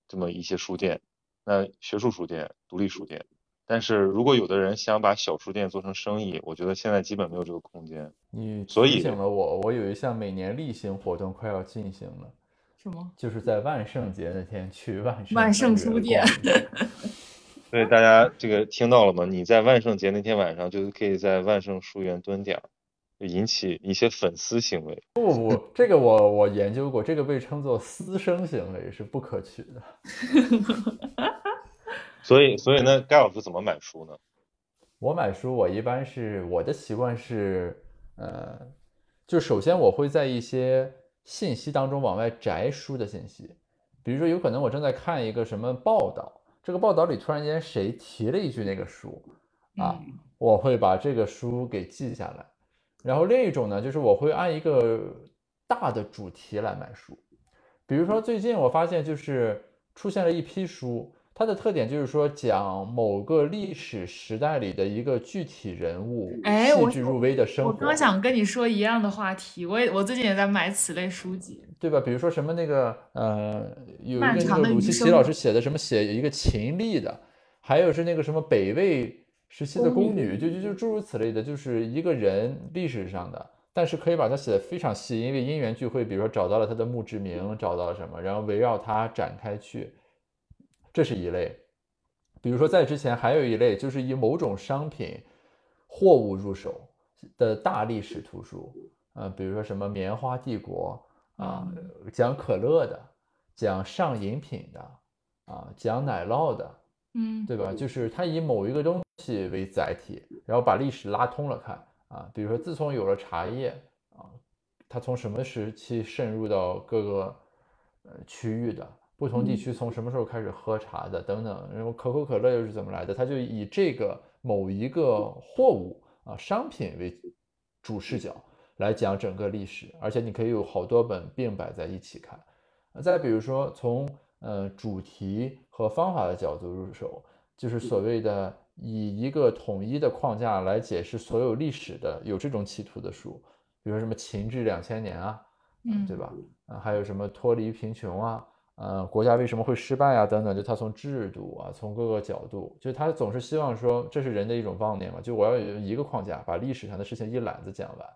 Speaker 3: 这么一些书店，那学术书店、独立书店。但是如果有的人想把小书店做成生意，我觉得现在基本没有这个空间。
Speaker 1: 你
Speaker 3: 提
Speaker 1: 醒了我，我有一项每年例行活动快要进行了，
Speaker 2: 什么？
Speaker 1: 就是在万圣节那天去万圣
Speaker 2: 万圣书店。
Speaker 3: 所以大家这个听到了吗？你在万圣节那天晚上，就可以在万圣书园蹲点，就引起一些粉丝行为。
Speaker 1: 不不不，这个我我研究过，这个被称作私生行为，是不可取的。
Speaker 3: 所以所以呢，盖老师怎么买书呢？
Speaker 1: 我买书，我一般是我的习惯是，呃，就首先我会在一些信息当中往外摘书的信息，比如说有可能我正在看一个什么报道。这个报道里突然间谁提了一句那个书啊，我会把这个书给记下来。然后另一种呢，就是我会按一个大的主题来买书。比如说最近我发现就是出现了一批书，它的特点就是说讲某个历史时代里的一个具体人物细致入微的生活。
Speaker 2: 我刚想跟你说一样的话题，我也我最近也在买此类书籍。
Speaker 1: 对吧？比如说什么那个呃，有一个那个鲁西奇老师写的什么写一个秦丽的，还有是那个什么北魏时期的宫女，就就就诸如此类的，就是一个人历史上的，但是可以把它写的非常细，因为因缘聚会，比如说找到了他的墓志铭，找到了什么，然后围绕它展开去，这是一类。比如说在之前还有一类，就是以某种商品货物入手。的大历史图书，呃，比如说什么棉花帝国啊，讲可乐的，讲上饮品的，啊，讲奶酪的，
Speaker 2: 嗯，
Speaker 1: 对吧？就是它以某一个东西为载体，然后把历史拉通了看啊，比如说自从有了茶叶啊，它从什么时期渗入到各个呃区域的？不同地区从什么时候开始喝茶的等等，然后可口可乐又是怎么来的？它就以这个某一个货物啊商品为主视角来讲整个历史，而且你可以有好多本并摆在一起看。再比如说从呃主题和方法的角度入手，就是所谓的以一个统一的框架来解释所有历史的有这种企图的书，比如说什么秦制两千年啊，嗯，对吧？啊，还有什么脱离贫穷啊？呃，国家为什么会失败啊？等等，就他从制度啊，从各个角度，就他总是希望说，这是人的一种妄念嘛，就我要有一个框架，把历史上的事情一揽子讲完。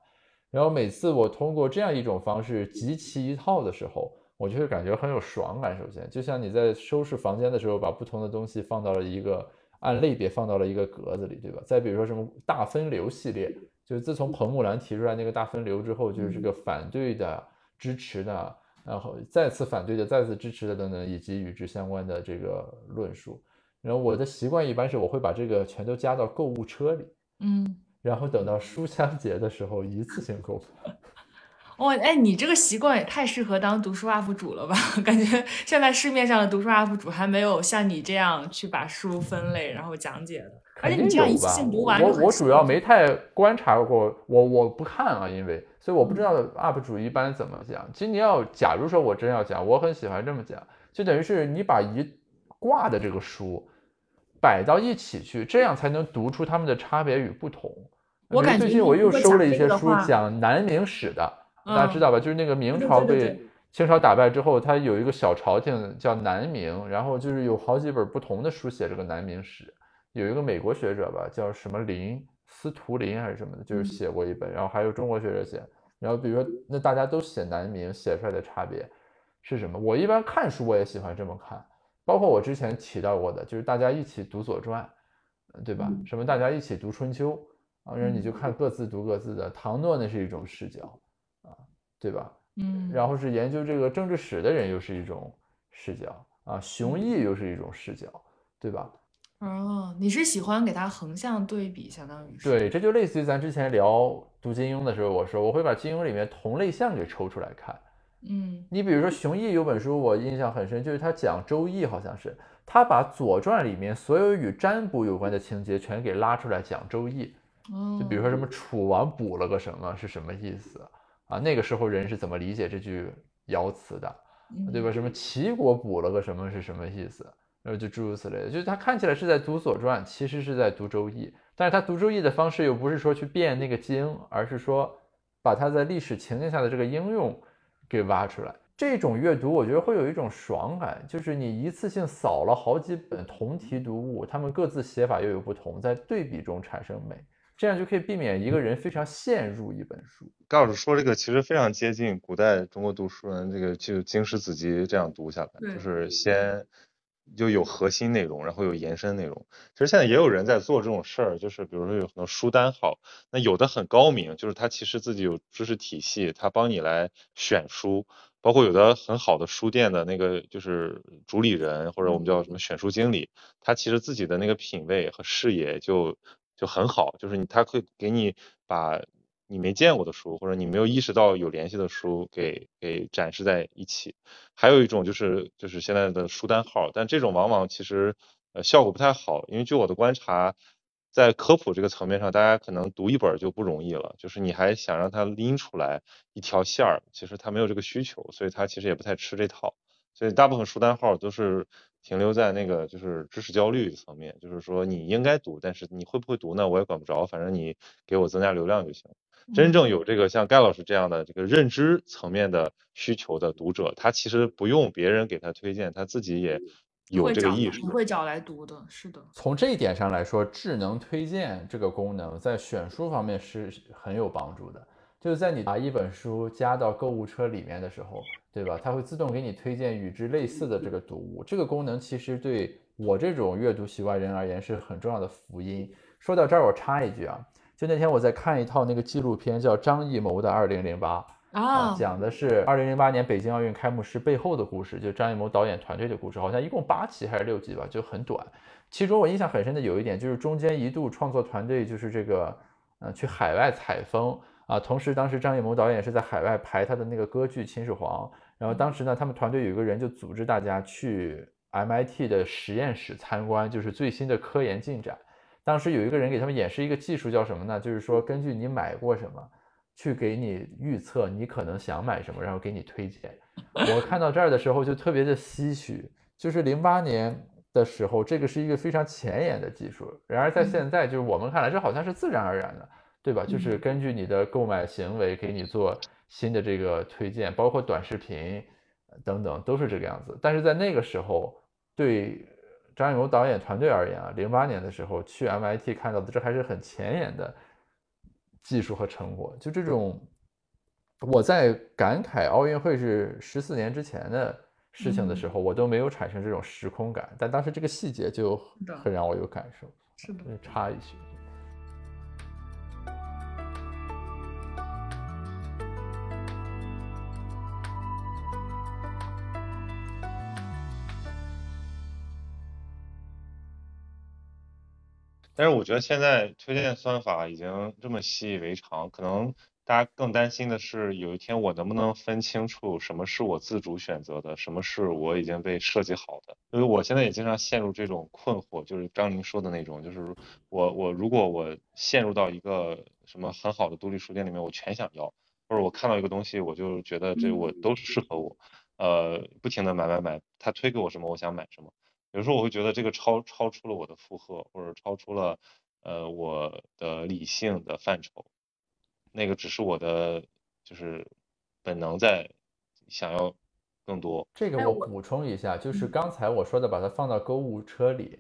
Speaker 1: 然后每次我通过这样一种方式集齐一套的时候，我就会感觉很有爽感。首先，就像你在收拾房间的时候，把不同的东西放到了一个按类别放到了一个格子里，对吧？再比如说什么大分流系列，就是自从彭木兰提出来那个大分流之后，就是这个反对的、支持的。然后再次反对的、再次支持的等等，以及与之相关的这个论述。然后我的习惯一般是我会把这个全都加到购物车里，
Speaker 2: 嗯，
Speaker 1: 然后等到书香节的时候一次性购买。
Speaker 2: 哇，哎，你这个习惯也太适合当读书 UP 主了吧？感觉现在市面上的读书 UP 主还没有像你这样去把书分类然后讲解的。而且你这样一次性读完，
Speaker 1: 我我主要没太观察过，我我不看啊，因为所以我不知道 UP 主一般怎么讲。其实你要假如说我真要讲，我很喜欢这么讲，就等于是你把一挂的这个书摆到一起去，这样才能读出他们的差别与不同。
Speaker 2: 我感
Speaker 1: 觉最近我又收了一些书讲南明史的，大家知道吧？就是那个明朝被清朝打败之后，它有一个小朝廷叫南明，然后就是有好几本不同的书写这个南明史。有一个美国学者吧，叫什么林斯图林还是什么的，就是写过一本，然后还有中国学者写，然后比如说那大家都写南明，写出来的差别是什么？我一般看书我也喜欢这么看，包括我之前提到过的，就是大家一起读《左传》，对吧？什么大家一起读《春秋》啊，然后你就看各自读各自的。唐诺那是一种视角啊，对吧？
Speaker 2: 嗯，
Speaker 1: 然后是研究这个政治史的人又是一种视角啊，熊毅又是一种视角，对吧？
Speaker 2: 哦，你是喜欢给它横向对比，相当于是
Speaker 1: 对，这就类似于咱之前聊读金庸的时候，我说我会把金庸里面同类项给抽出来看。
Speaker 2: 嗯，
Speaker 1: 你比如说熊毅有本书我印象很深，就是他讲周易，好像是他把《左传》里面所有与占卜有关的情节全给拉出来讲周易。
Speaker 2: 哦，
Speaker 1: 就比如说什么楚王卜了个什么是什么意思啊？那个时候人是怎么理解这句爻辞的，对吧？什么齐国卜了个什么是什么意思？然后就诸如此类的，就是他看起来是在读《左传》，其实是在读《周易》，但是他读《周易》的方式又不是说去变那个经，而是说把他在历史情境下的这个应用给挖出来。这种阅读，我觉得会有一种爽感，就是你一次性扫了好几本同题读物，他们各自写法又有不同，在对比中产生美，这样就可以避免一个人非常陷入一本书。
Speaker 3: 高老师说这个其实非常接近古代中国读书人这个就经史子集这样读下来，就是先。就有核心内容，然后有延伸内容。其实现在也有人在做这种事儿，就是比如说有很多书单号，那有的很高明，就是他其实自己有知识体系，他帮你来选书。包括有的很好的书店的那个就是主理人，或者我们叫什么选书经理，他其实自己的那个品味和视野就就很好，就是你他会给你把。你没见过的书，或者你没有意识到有联系的书，给给展示在一起。还有一种就是就是现在的书单号，但这种往往其实呃效果不太好，因为据我的观察，在科普这个层面上，大家可能读一本就不容易了，就是你还想让它拎出来一条线儿，其实它没有这个需求，所以它其实也不太吃这套。所以大部分书单号都是停留在那个就是知识焦虑层面，就是说你应该读，但是你会不会读呢？我也管不着，反正你给我增加流量就行。真正有这个像盖老师这样的这个认知层面的需求的读者，他其实不用别人给他推荐，他自己也有这个意识，
Speaker 2: 会找来读的。是的，
Speaker 1: 从这一点上来说，智能推荐这个功能在选书方面是很有帮助的。就是在你把一本书加到购物车里面的时候，对吧？它会自动给你推荐与之类似的这个读物。这个功能其实对我这种阅读习惯人而言是很重要的福音。说到这儿，我插一句啊。就那天我在看一套那个纪录片，叫张艺谋的《二零零八》啊，讲的是二零零八年北京奥运开幕式背后的故事，就张艺谋导演团队的故事，好像一共八集还是六集吧，就很短。其中我印象很深的有一点，就是中间一度创作团队就是这个，呃，去海外采风啊。同时，当时张艺谋导演是在海外排他的那个歌剧《秦始皇》，然后当时呢，他们团队有一个人就组织大家去 MIT 的实验室参观，就是最新的科研进展。当时有一个人给他们演示一个技术，叫什么呢？就是说根据你买过什么，去给你预测你可能想买什么，然后给你推荐。我看到这儿的时候就特别的唏嘘，就是零八年。的时候，这个是一个非常前沿的技术。然而在现在，就是我们看来，这好像是自然而然的，对吧？就是根据你的购买行为给你做新的这个推荐，包括短视频等等，都是这个样子。但是在那个时候，对张艺谋导演团队而言啊，零八年的时候去 MIT 看到的，这还是很前沿的技术和成果。就这种，我在感慨奥运会是十四年之前的。事情的时候，我都没有产生这种时空感，但当时这个细节就很让我有感受，
Speaker 2: 是的，
Speaker 1: 差一些。
Speaker 3: 但是我觉得现在推荐算法已经这么习以为常，可能。大家更担心的是，有一天我能不能分清楚什么是我自主选择的，什么是我已经被设计好的？因为我现在也经常陷入这种困惑，就是张宁说的那种，就是我我如果我陷入到一个什么很好的独立书店里面，我全想要，或者我看到一个东西，我就觉得这我都适合我，呃，不停的买买买，他推给我什么，我想买什么。有时候我会觉得这个超超出了我的负荷，或者超出了呃我的理性的范畴。那个只是我的，就是本能在想要更多。
Speaker 1: 这个我补充一下，就是刚才我说的，把它放到购物车里，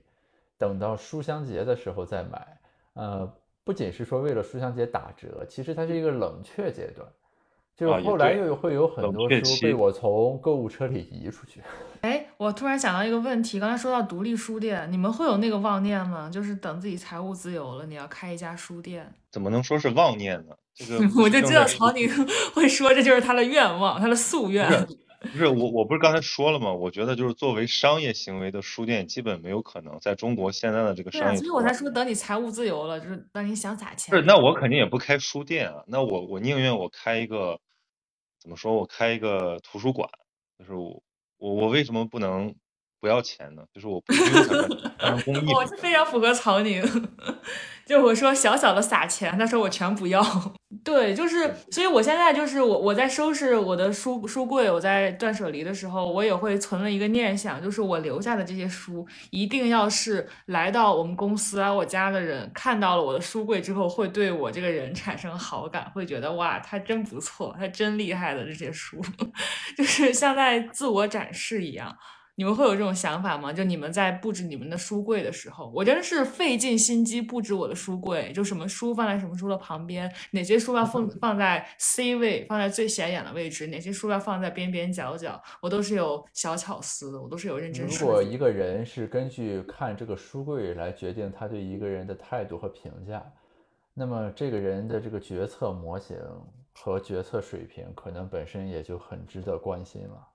Speaker 1: 等到书香节的时候再买。呃，不仅是说为了书香节打折，其实它是一个冷却阶段。就后来又会有很多书被我从购物车里移出去。
Speaker 2: 哎，我突然想到一个问题，刚才说到独立书店，你们会有那个妄念吗？就是等自己财务自由了，你要开一家书店？
Speaker 3: 怎么能说是妄念呢？这个
Speaker 2: 我就知道曹宁 会说，这就是他的愿望，他的夙愿。
Speaker 3: 不是我，我不是刚才说了吗？我觉得就是作为商业行为的书店，基本没有可能在中国现在的这个商业。
Speaker 2: 所以我才说，等你财务自由了，就是等你想咋钱。
Speaker 3: 不是，那我肯定也不开书店啊。那我我宁愿我开一个。怎么说？我开一个图书馆，就是我我我为什么不能不要钱的？就是我不用它成公益。
Speaker 2: 我是非常符合曹宁，就我说小小的撒钱，他说我全不要。对，就是，所以我现在就是我我在收拾我的书书柜，我在断舍离的时候，我也会存了一个念想，就是我留下的这些书，一定要是来到我们公司来我家的人看到了我的书柜之后，会对我这个人产生好感，会觉得哇，他真不错，他真厉害的这些书，就是像在自我展示一样。你们会有这种想法吗？就你们在布置你们的书柜的时候，我真的是费尽心机布置我的书柜，就什么书放在什么书的旁边，哪些书要放放在 C 位，放在最显眼的位置，哪些书要放在边边角角，我都是有小巧思的，我都是有认真。
Speaker 1: 如果一个人是根据看这个书柜来决定他对一个人的态度和评价，那么这个人的这个决策模型和决策水平，可能本身也就很值得关心了。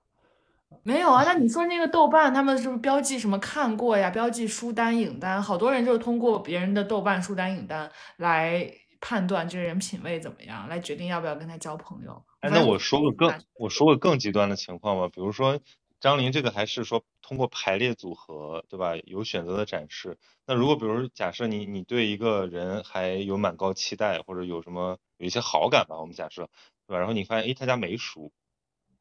Speaker 2: 没有啊，那你说那个豆瓣，他们是不是标记什么看过呀？标记书单、影单，好多人就是通过别人的豆瓣书单、影单来判断这个人品味怎么样，来决定要不要跟他交朋友。
Speaker 3: 哎，那我说个更我说个更极端的情况吧，比如说张琳这个还是说通过排列组合，对吧？有选择的展示。那如果比如假设你你对一个人还有蛮高期待，或者有什么有一些好感吧，我们假设，对吧？然后你发现哎他家没书。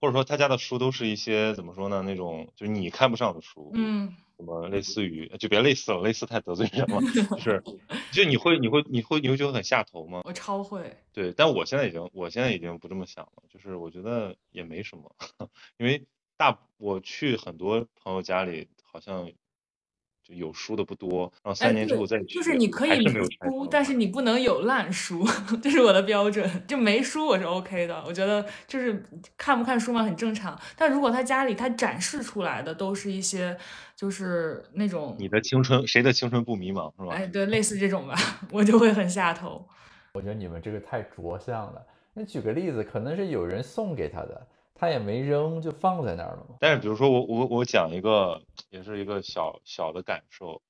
Speaker 3: 或者说他家的书都是一些怎么说呢？那种就是你看不上的书，
Speaker 2: 嗯，
Speaker 3: 什么类似于就别类似了，类似太得罪人了，是，就你会你会你会你会觉得很下头吗？
Speaker 2: 我超会。
Speaker 3: 对，但我现在已经我现在已经不这么想了，就是我觉得也没什么，因为大我去很多朋友家里好像。有书的不多，然后三年之后再去，
Speaker 2: 就是你可以有书，但是你不能有烂书，这是我的标准。就没书我是 OK 的，我觉得就是看不看书嘛很正常。但如果他家里他展示出来的都是一些，就是那种
Speaker 3: 你的青春，谁的青春不迷茫是吧？
Speaker 2: 哎，对，类似这种吧，我就会很下头。
Speaker 1: 我觉得你们这个太着相了。那举个例子，可能是有人送给他的，他也没扔，就放在那儿了嘛。
Speaker 3: 但是比如说我我我讲一个，也是一个小小的感受，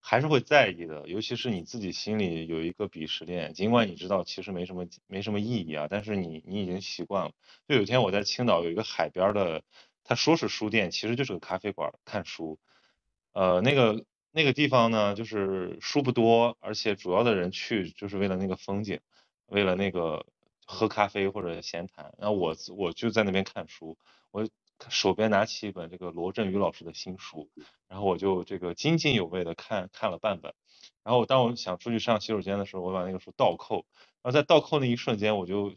Speaker 3: 还是会在意的。尤其是你自己心里有一个鄙视链，尽管你知道其实没什么没什么意义啊，但是你你已经习惯了。就有一天我在青岛有一个海边的，他说是书店，其实就是个咖啡馆看书。呃，那个那个地方呢，就是书不多，而且主要的人去就是为了那个风景，为了那个。喝咖啡或者闲谈，然后我我就在那边看书，我手边拿起一本这个罗振宇老师的新书，然后我就这个津津有味的看看了半本，然后当我想出去上洗手间的时候，我把那个书倒扣，然后在倒扣那一瞬间，我就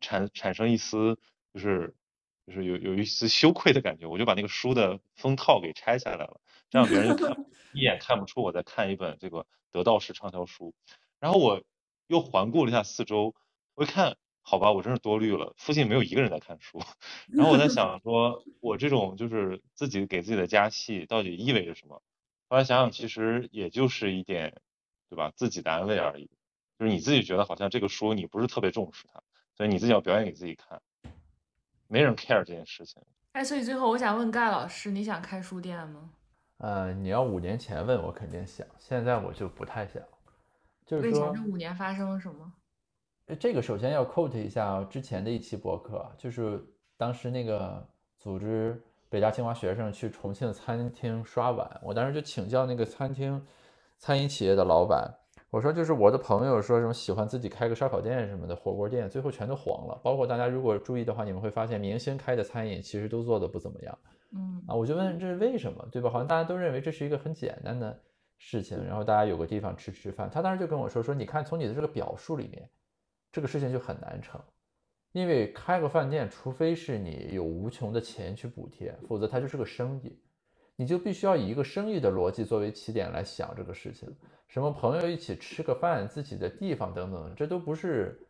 Speaker 3: 产产生一丝就是就是有有一丝羞愧的感觉，我就把那个书的封套给拆下来了，这样别人就看 一眼看不出我在看一本这个得道式畅销书，然后我又环顾了一下四周。我一看，好吧，我真是多虑了，附近没有一个人在看书。然后我在想，说我这种就是自己给自己的加戏，到底意味着什么？后来想想，其实也就是一点，对吧？自己的安慰而已。就是你自己觉得好像这个书你不是特别重视它，所以你自己要表演给自己看。没人 care 这件事情。
Speaker 2: 哎，所以最后我想问盖老师，你想开书店吗？
Speaker 1: 呃，你要五年前问我肯定想，现在我就不太想。就是说，
Speaker 2: 这五年发生了什么？
Speaker 1: 这个首先要 quote 一下之前的一期博客，就是当时那个组织北大清华学生去重庆餐厅刷碗，我当时就请教那个餐厅餐饮企业的老板，我说就是我的朋友说什么喜欢自己开个烧烤店什么的火锅店，最后全都黄了。包括大家如果注意的话，你们会发现明星开的餐饮其实都做的不怎么样。
Speaker 2: 嗯
Speaker 1: 啊，我就问这是为什么，对吧？好像大家都认为这是一个很简单的事情，然后大家有个地方吃吃饭。他当时就跟我说说，你看从你的这个表述里面。这个事情就很难成，因为开个饭店，除非是你有无穷的钱去补贴，否则它就是个生意，你就必须要以一个生意的逻辑作为起点来想这个事情。什么朋友一起吃个饭，自己的地方等等，这都不是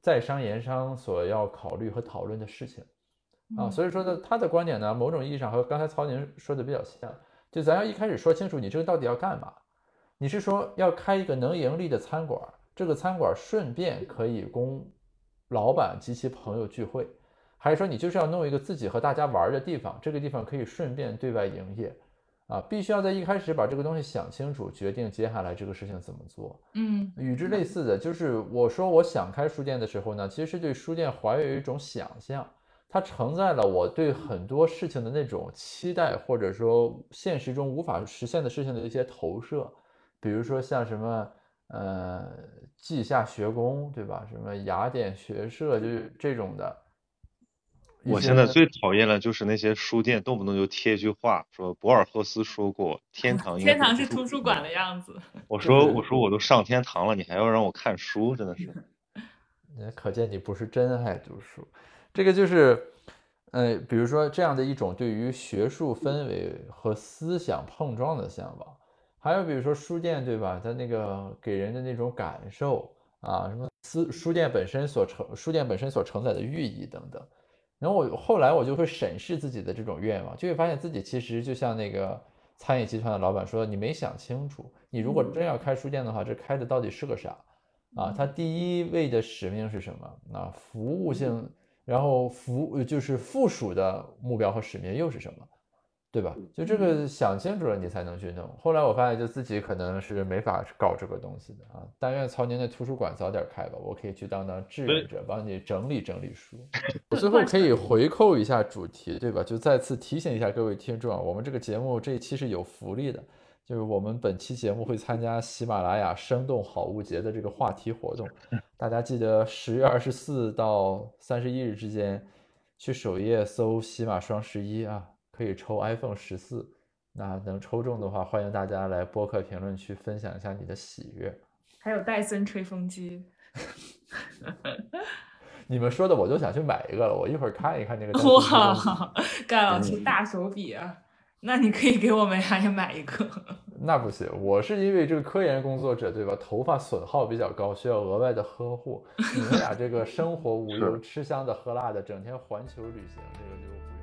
Speaker 1: 在商言商所要考虑和讨论的事情啊。所以说呢，他的观点呢，某种意义上和刚才曹宁说的比较像，就咱要一开始说清楚，你这个到底要干嘛？你是说要开一个能盈利的餐馆？这个餐馆顺便可以供老板及其朋友聚会，还是说你就是要弄一个自己和大家玩的地方？这个地方可以顺便对外营业，啊，必须要在一开始把这个东西想清楚，决定接下来这个事情怎么做。
Speaker 2: 嗯，
Speaker 1: 与之类似的就是我说我想开书店的时候呢，其实是对书店怀有一种想象，它承载了我对很多事情的那种期待，或者说现实中无法实现的事情的一些投射，比如说像什么。呃，稷下学宫，对吧？什么雅典学社，就是这种的。
Speaker 3: 我现在最讨厌的就是那些书店动不动就贴一句话，说博尔赫斯说过，天堂
Speaker 2: 天堂是图书馆的样子。
Speaker 3: 我说我说我都上天堂了，你还要让我看书，真的是。
Speaker 1: 那可见你不是真爱读书。这个就是，呃，比如说这样的一种对于学术氛围和思想碰撞的向往。还有比如说书店，对吧？它那个给人的那种感受啊，什么书书店本身所承书店本身所承载的寓意等等。然后我后来我就会审视自己的这种愿望，就会发现自己其实就像那个餐饮集团的老板说：“你没想清楚，你如果真要开书店的话，这开的到底是个啥啊？它第一位的使命是什么？啊，服务性，然后服就是附属的目标和使命又是什么？”对吧？就这个想清楚了，你才能去弄。后来我发现，就自己可能是没法搞这个东西的啊。但愿曹宁的图书馆早点开吧，我可以去当当志愿者，帮你整理整理书。我最后可以回扣一下主题，对吧？就再次提醒一下各位听众啊，我们这个节目这一期是有福利的，就是我们本期节目会参加喜马拉雅生动好物节的这个话题活动，大家记得十月二十四到三十一日之间去首页搜喜马双十一啊。可以抽 iPhone 十四，那能抽中的话，欢迎大家来播客评论区分享一下你的喜悦。
Speaker 2: 还有戴森吹风机，
Speaker 1: 你们说的我都想去买一个了。我一会儿看一看那个。
Speaker 2: 哇，盖老师大手笔啊！那你可以给我们俩也买一个。
Speaker 1: 那不行，我是因为这个科研工作者对吧？头发损耗比较高，需要额外的呵护。你们俩这个生活无忧、吃香的喝辣的，整天环球旅行，这个就。